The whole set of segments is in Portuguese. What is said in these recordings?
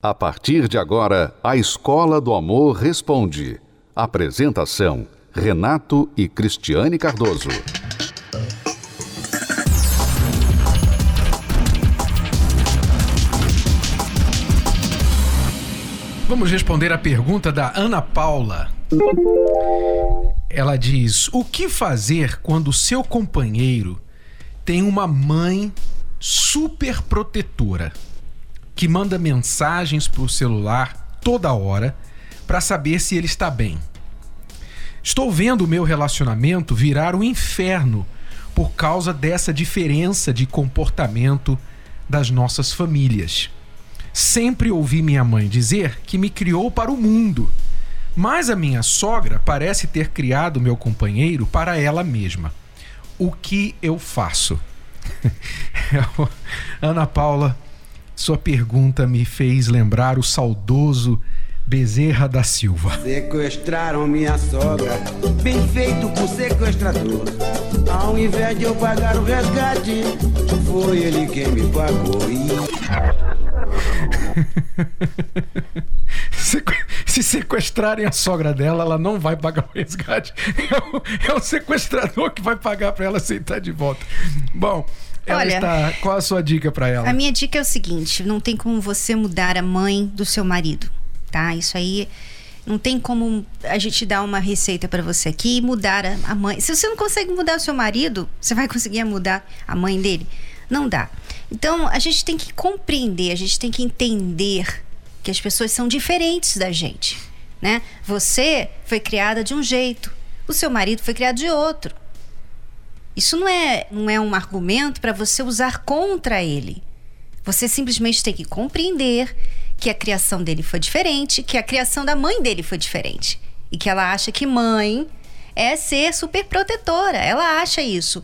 A partir de agora, a Escola do Amor Responde. Apresentação: Renato e Cristiane Cardoso. Vamos responder a pergunta da Ana Paula. Ela diz: O que fazer quando seu companheiro tem uma mãe super protetora? Que manda mensagens para o celular toda hora para saber se ele está bem. Estou vendo o meu relacionamento virar um inferno por causa dessa diferença de comportamento das nossas famílias. Sempre ouvi minha mãe dizer que me criou para o mundo, mas a minha sogra parece ter criado meu companheiro para ela mesma. O que eu faço? Ana Paula sua pergunta me fez lembrar o saudoso Bezerra da Silva. Sequestraram minha sogra, bem feito por sequestrador. Ao invés de eu pagar o resgate, foi ele quem me pagou. Se sequestrarem a sogra dela, ela não vai pagar o resgate. É o, é o sequestrador que vai pagar para ela aceitar de volta. Bom, ela Olha, está. Qual a sua dica para ela? A minha dica é o seguinte: não tem como você mudar a mãe do seu marido, tá? Isso aí não tem como a gente dar uma receita para você aqui e mudar a, mãe. Se você não consegue mudar o seu marido, você vai conseguir mudar a mãe dele? Não dá. Então a gente tem que compreender, a gente tem que entender que as pessoas são diferentes da gente, né? Você foi criada de um jeito, o seu marido foi criado de outro. Isso não é, não é um argumento para você usar contra ele. Você simplesmente tem que compreender que a criação dele foi diferente, que a criação da mãe dele foi diferente. E que ela acha que mãe é ser super protetora. Ela acha isso.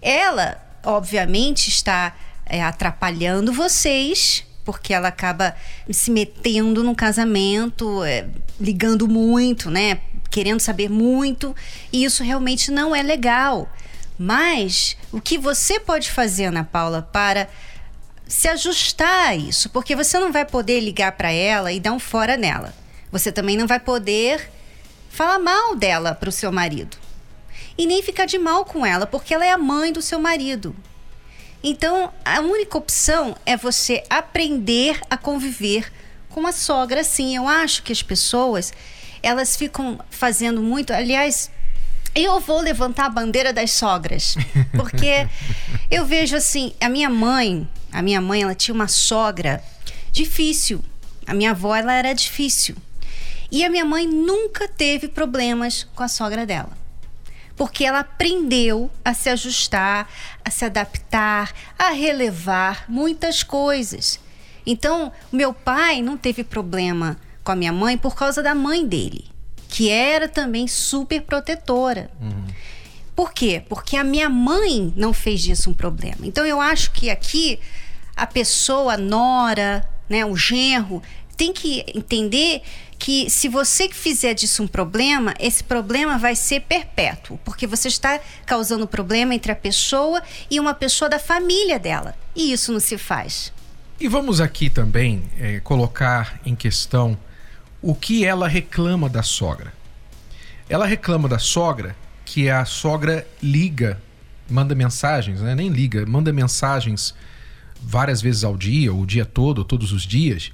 Ela, obviamente, está é, atrapalhando vocês, porque ela acaba se metendo no casamento, é, ligando muito, né? Querendo saber muito. E isso realmente não é legal. Mas o que você pode fazer, Ana Paula, para se ajustar a isso? Porque você não vai poder ligar para ela e dar um fora nela. Você também não vai poder falar mal dela para o seu marido. E nem ficar de mal com ela, porque ela é a mãe do seu marido. Então, a única opção é você aprender a conviver com a sogra. Sim, eu acho que as pessoas elas ficam fazendo muito. Aliás, eu vou levantar a bandeira das sogras, porque eu vejo assim, a minha mãe, a minha mãe, ela tinha uma sogra difícil. A minha avó, ela era difícil. E a minha mãe nunca teve problemas com a sogra dela. Porque ela aprendeu a se ajustar, a se adaptar, a relevar muitas coisas. Então, meu pai não teve problema com a minha mãe por causa da mãe dele que era também super protetora. Uhum. Por quê? Porque a minha mãe não fez disso um problema. Então eu acho que aqui a pessoa, a nora, né, o genro, tem que entender que se você fizer disso um problema, esse problema vai ser perpétuo, porque você está causando problema entre a pessoa e uma pessoa da família dela. E isso não se faz. E vamos aqui também é, colocar em questão o que ela reclama da sogra. Ela reclama da sogra que a sogra liga, manda mensagens, né? nem liga, manda mensagens várias vezes ao dia, o dia todo, todos os dias,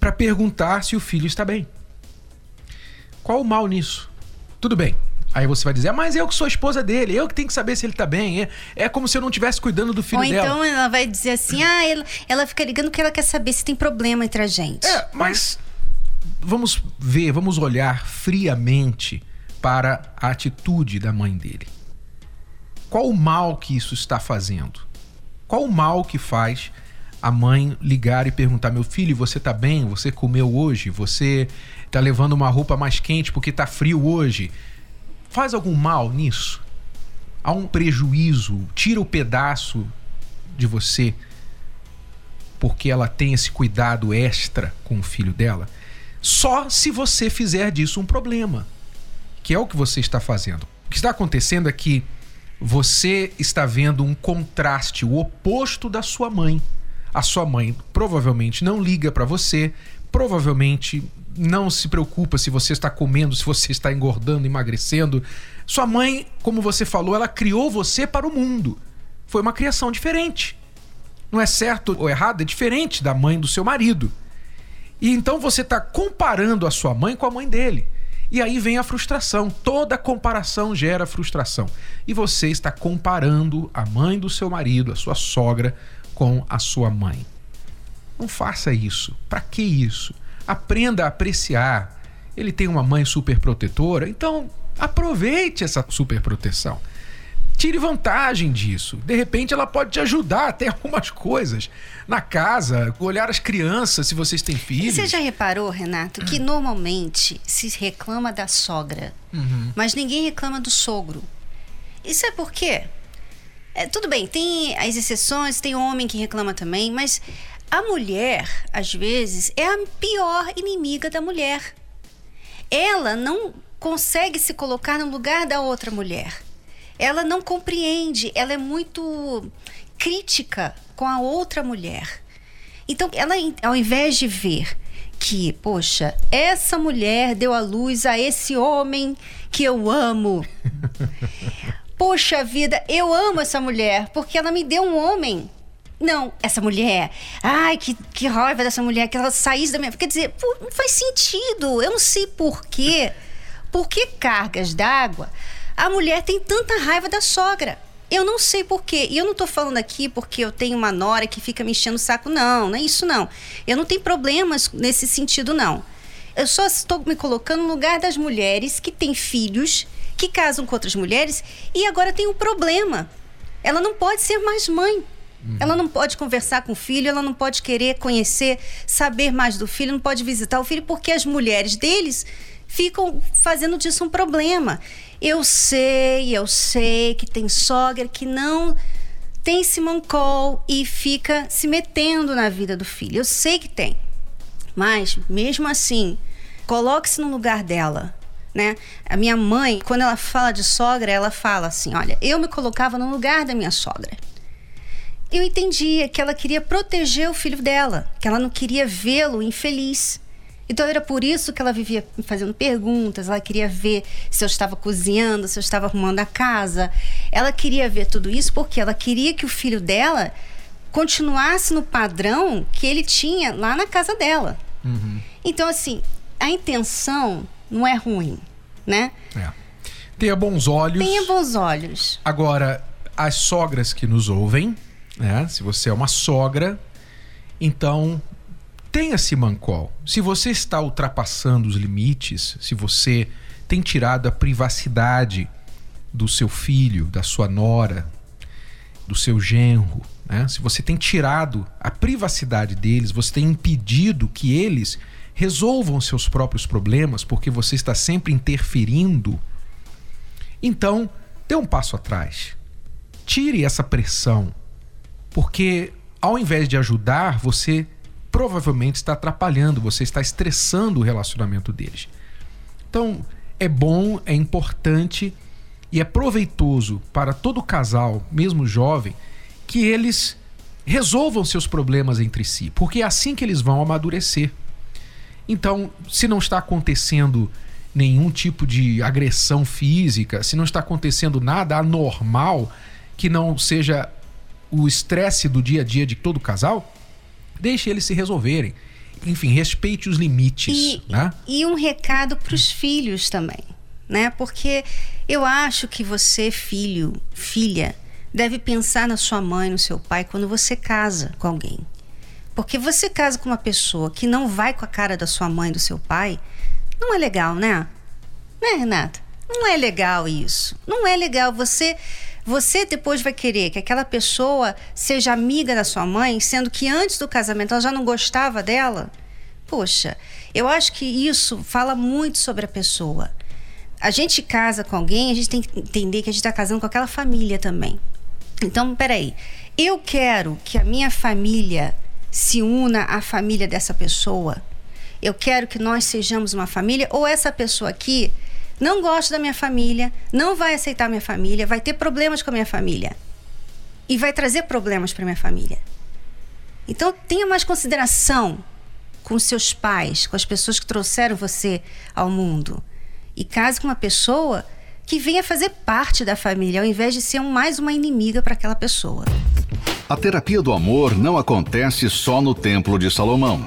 para perguntar se o filho está bem. Qual o mal nisso? Tudo bem. Aí você vai dizer, ah, mas eu que sou a esposa dele, eu que tenho que saber se ele tá bem. É, é como se eu não estivesse cuidando do filho Ou dela. Ou então ela vai dizer assim, ah, ela, ela fica ligando porque ela quer saber se tem problema entre a gente. É, mas vamos ver, vamos olhar friamente para a atitude da mãe dele. Qual o mal que isso está fazendo? Qual o mal que faz a mãe ligar e perguntar: meu filho, você está bem? Você comeu hoje? Você está levando uma roupa mais quente porque está frio hoje? Faz algum mal nisso? Há um prejuízo? Tira o pedaço de você porque ela tem esse cuidado extra com o filho dela? Só se você fizer disso um problema, que é o que você está fazendo. O que está acontecendo é que você está vendo um contraste, o oposto da sua mãe. A sua mãe provavelmente não liga para você, provavelmente não se preocupa se você está comendo, se você está engordando, emagrecendo. Sua mãe, como você falou, ela criou você para o mundo. Foi uma criação diferente. Não é certo ou errado, é diferente da mãe do seu marido. E então você está comparando a sua mãe com a mãe dele. E aí vem a frustração. Toda comparação gera frustração. E você está comparando a mãe do seu marido, a sua sogra, com a sua mãe. Não faça isso. Para que isso? Aprenda a apreciar. Ele tem uma mãe super protetora, então aproveite essa super proteção. Tire vantagem disso. De repente, ela pode te ajudar até algumas coisas na casa, olhar as crianças, se vocês têm filhos. Você já reparou, Renato, que normalmente se reclama da sogra, uhum. mas ninguém reclama do sogro. Isso é por quê? É, tudo bem, tem as exceções, tem homem que reclama também, mas a mulher, às vezes, é a pior inimiga da mulher. Ela não consegue se colocar no lugar da outra mulher. Ela não compreende, ela é muito crítica com a outra mulher. Então, ela, ao invés de ver que, poxa, essa mulher deu a luz a esse homem que eu amo. Poxa vida, eu amo essa mulher porque ela me deu um homem. Não, essa mulher, ai, que, que raiva dessa mulher, que ela saísse da minha. Quer dizer, pô, não faz sentido. Eu não sei por quê. Por que cargas d'água a mulher tem tanta raiva da sogra? Eu não sei por quê. E eu não estou falando aqui porque eu tenho uma nora que fica me enchendo o saco. Não, não é isso não. Eu não tenho problemas nesse sentido, não. Eu só estou me colocando no lugar das mulheres que têm filhos, que casam com outras mulheres e agora tem um problema. Ela não pode ser mais mãe. Uhum. Ela não pode conversar com o filho, ela não pode querer conhecer, saber mais do filho, não pode visitar o filho, porque as mulheres deles ficam fazendo disso um problema. Eu sei, eu sei que tem sogra que não tem simancol e fica se metendo na vida do filho. Eu sei que tem. Mas, mesmo assim, coloque-se no lugar dela. Né? A minha mãe, quando ela fala de sogra, ela fala assim: Olha, eu me colocava no lugar da minha sogra eu entendia que ela queria proteger o filho dela, que ela não queria vê-lo infeliz. Então era por isso que ela vivia me fazendo perguntas, ela queria ver se eu estava cozinhando, se eu estava arrumando a casa. Ela queria ver tudo isso porque ela queria que o filho dela continuasse no padrão que ele tinha lá na casa dela. Uhum. Então, assim, a intenção não é ruim, né? É. Tenha bons olhos. Tenha bons olhos. Agora, as sogras que nos ouvem, né? Se você é uma sogra, então tenha esse mancol. Se você está ultrapassando os limites, se você tem tirado a privacidade do seu filho, da sua nora, do seu genro, né? se você tem tirado a privacidade deles, você tem impedido que eles resolvam seus próprios problemas porque você está sempre interferindo, então dê um passo atrás. Tire essa pressão porque ao invés de ajudar, você provavelmente está atrapalhando, você está estressando o relacionamento deles. Então, é bom, é importante e é proveitoso para todo casal, mesmo jovem, que eles resolvam seus problemas entre si, porque é assim que eles vão amadurecer. Então, se não está acontecendo nenhum tipo de agressão física, se não está acontecendo nada anormal que não seja o estresse do dia a dia de todo casal, deixe eles se resolverem. Enfim, respeite os limites. E, né? e um recado para os filhos também, né? Porque eu acho que você, filho, filha, deve pensar na sua mãe, no seu pai, quando você casa com alguém. Porque você casa com uma pessoa que não vai com a cara da sua mãe, do seu pai, não é legal, né? Né, Renata? Não é legal isso. Não é legal você você depois vai querer que aquela pessoa seja amiga da sua mãe, sendo que antes do casamento ela já não gostava dela? Poxa, eu acho que isso fala muito sobre a pessoa. A gente casa com alguém, a gente tem que entender que a gente está casando com aquela família também. Então, peraí. Eu quero que a minha família se una à família dessa pessoa. Eu quero que nós sejamos uma família, ou essa pessoa aqui não gosta da minha família, não vai aceitar minha família, vai ter problemas com a minha família. E vai trazer problemas para minha família. Então tenha mais consideração com seus pais, com as pessoas que trouxeram você ao mundo. E case com uma pessoa que venha fazer parte da família, ao invés de ser mais uma inimiga para aquela pessoa. A terapia do amor não acontece só no Templo de Salomão.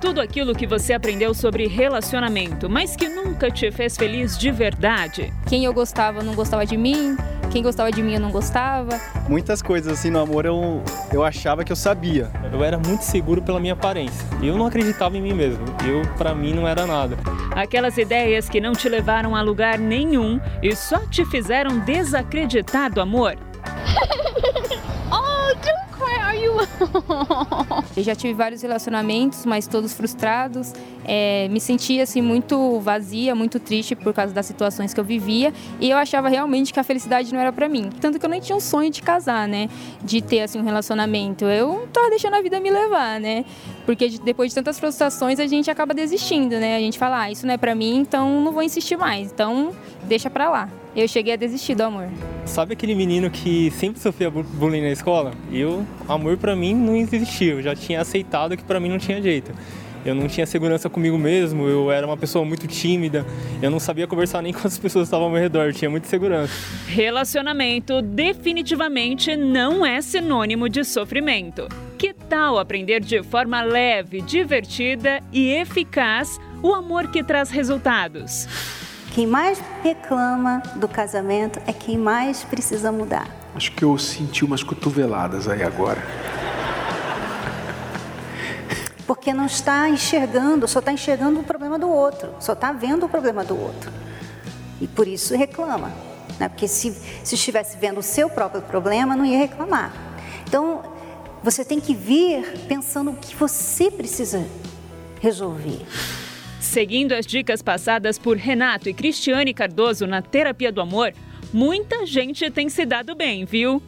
Tudo aquilo que você aprendeu sobre relacionamento, mas que nunca te fez feliz de verdade? Quem eu gostava não gostava de mim, quem gostava de mim eu não gostava. Muitas coisas assim no amor eu, eu achava que eu sabia. Eu era muito seguro pela minha aparência. Eu não acreditava em mim mesmo. Eu, para mim, não era nada. Aquelas ideias que não te levaram a lugar nenhum e só te fizeram desacreditar do amor. Eu já tive vários relacionamentos, mas todos frustrados. É, me sentia assim muito vazia, muito triste por causa das situações que eu vivia e eu achava realmente que a felicidade não era para mim. Tanto que eu nem tinha um sonho de casar, né? De ter assim um relacionamento. Eu tava deixando a vida me levar, né? Porque depois de tantas frustrações a gente acaba desistindo, né? A gente fala, ah, isso não é para mim, então não vou insistir mais. Então deixa para lá. Eu cheguei a desistir do amor. Sabe aquele menino que sempre sofria bullying na escola? Eu, amor para mim não existia. Eu já tinha aceitado que para mim não tinha jeito. Eu não tinha segurança comigo mesmo, eu era uma pessoa muito tímida, eu não sabia conversar nem com as pessoas que estavam ao meu redor, eu tinha muita segurança. Relacionamento definitivamente não é sinônimo de sofrimento. Que tal aprender de forma leve, divertida e eficaz o amor que traz resultados? Quem mais reclama do casamento é quem mais precisa mudar. Acho que eu senti umas cotoveladas aí agora. Porque não está enxergando, só está enxergando o problema do outro, só está vendo o problema do outro. E por isso reclama. Né? Porque se, se estivesse vendo o seu próprio problema, não ia reclamar. Então, você tem que vir pensando o que você precisa resolver. Seguindo as dicas passadas por Renato e Cristiane Cardoso na Terapia do Amor, muita gente tem se dado bem, viu?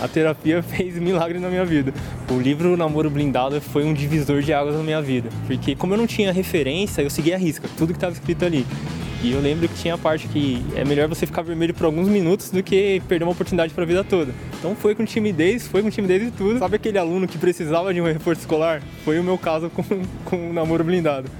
A terapia fez milagre na minha vida. O livro Namoro Blindado foi um divisor de águas na minha vida, porque como eu não tinha referência, eu seguia a risca, tudo que estava escrito ali. E eu lembro que tinha a parte que é melhor você ficar vermelho por alguns minutos do que perder uma oportunidade para a vida toda. Então foi com timidez, foi com timidez e tudo. Sabe aquele aluno que precisava de um reforço escolar? Foi o meu caso com, com o namoro blindado.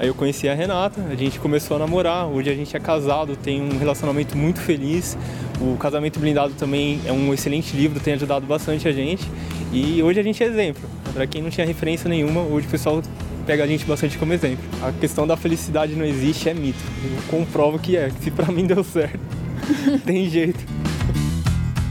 Aí eu conheci a Renata, a gente começou a namorar, hoje a gente é casado, tem um relacionamento muito feliz. O Casamento Blindado também é um excelente livro, tem ajudado bastante a gente. E hoje a gente é exemplo. Para quem não tinha referência nenhuma, hoje o pessoal pega a gente bastante como exemplo. A questão da felicidade não existe, é mito. Eu comprovo que é, se para mim deu certo, tem jeito.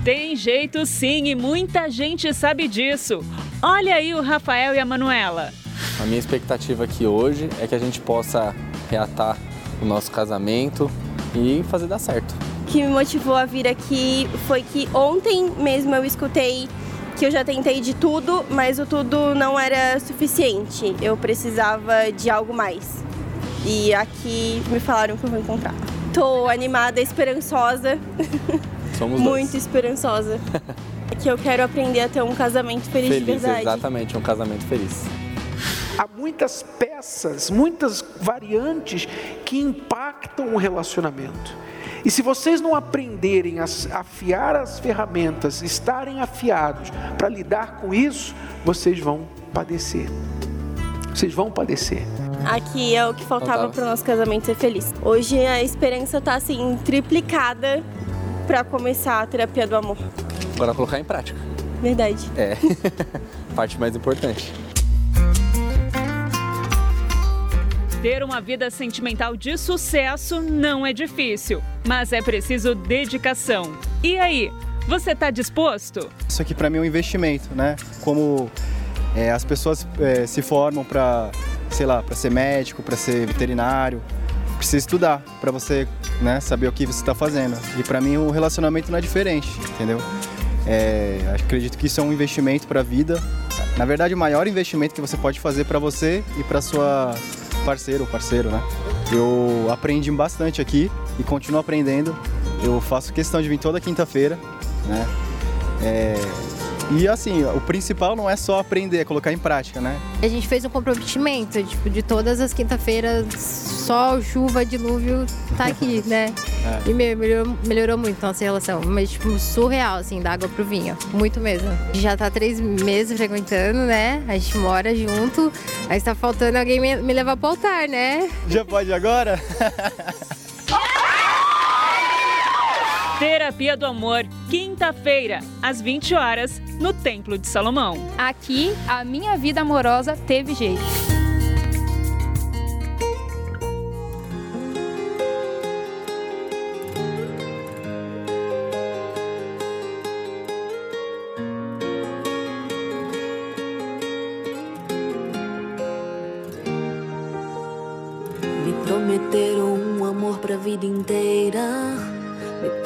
Tem jeito sim, e muita gente sabe disso. Olha aí o Rafael e a Manuela. A minha expectativa aqui hoje é que a gente possa reatar o nosso casamento e fazer dar certo. O que me motivou a vir aqui foi que ontem mesmo eu escutei que eu já tentei de tudo, mas o tudo não era suficiente. Eu precisava de algo mais. E aqui me falaram que eu vou encontrar. Tô animada, esperançosa. Somos Muito dois. esperançosa. que eu quero aprender a ter um casamento feliz, Feliz, de verdade. exatamente, um casamento feliz. Há muitas peças, muitas variantes que impactam o relacionamento. E se vocês não aprenderem a afiar as ferramentas, estarem afiados para lidar com isso, vocês vão padecer. Vocês vão padecer. Aqui é o que faltava para o nosso casamento ser feliz. Hoje a esperança tá assim triplicada para começar a terapia do amor. Agora colocar em prática. Verdade. É. Parte mais importante. Ter uma vida sentimental de sucesso não é difícil, mas é preciso dedicação. E aí, você está disposto? Isso aqui para mim é um investimento, né? Como é, as pessoas é, se formam para, sei lá, para ser médico, para ser veterinário, precisa estudar para você, né, saber o que você está fazendo. E para mim o relacionamento não é diferente, entendeu? É, acredito que isso é um investimento para a vida. Na verdade, o maior investimento que você pode fazer para você e para sua parceiro parceiro, né? Eu aprendi bastante aqui e continuo aprendendo. Eu faço questão de vir toda quinta-feira, né? É, e assim, o principal não é só aprender, é colocar em prática, né? A gente fez um comprometimento, tipo, de todas as quinta-feiras, sol, chuva, dilúvio, tá aqui, né? É. E melhorou, melhorou muito nossa relação. Mas, tipo, surreal, assim, da água pro vinho. Muito mesmo. Já tá três meses frequentando, né? A gente mora junto. Aí está faltando alguém me, me levar pro altar, né? Já pode agora? Terapia do Amor, quinta-feira, às 20 horas, no Templo de Salomão. Aqui, a minha vida amorosa teve jeito. Me prometeram um amor pra vida inteira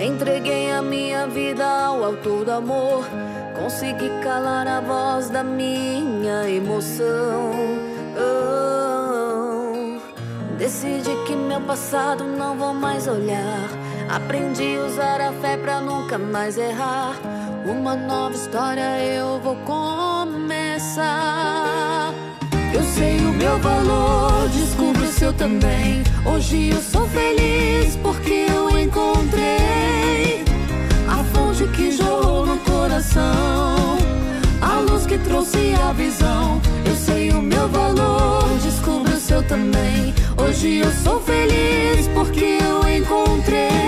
Entreguei a minha vida ao autor do amor. Consegui calar a voz da minha emoção. Oh, decidi que meu passado não vou mais olhar. Aprendi a usar a fé pra nunca mais errar. Uma nova história eu vou começar. Eu sei o meu valor, descubro o seu também. Hoje eu sou feliz trouxe a visão. Eu sei o meu valor, descubro o seu também. Hoje eu sou feliz porque eu encontrei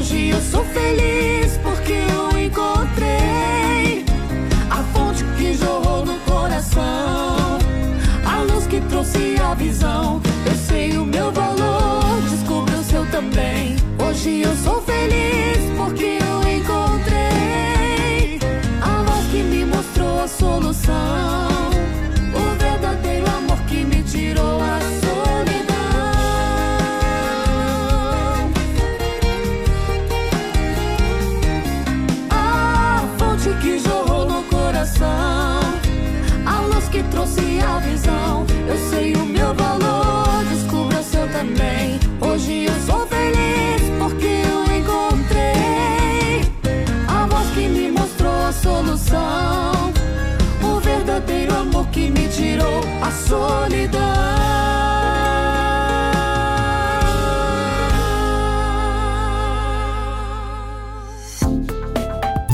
Hoje eu sou feliz porque eu encontrei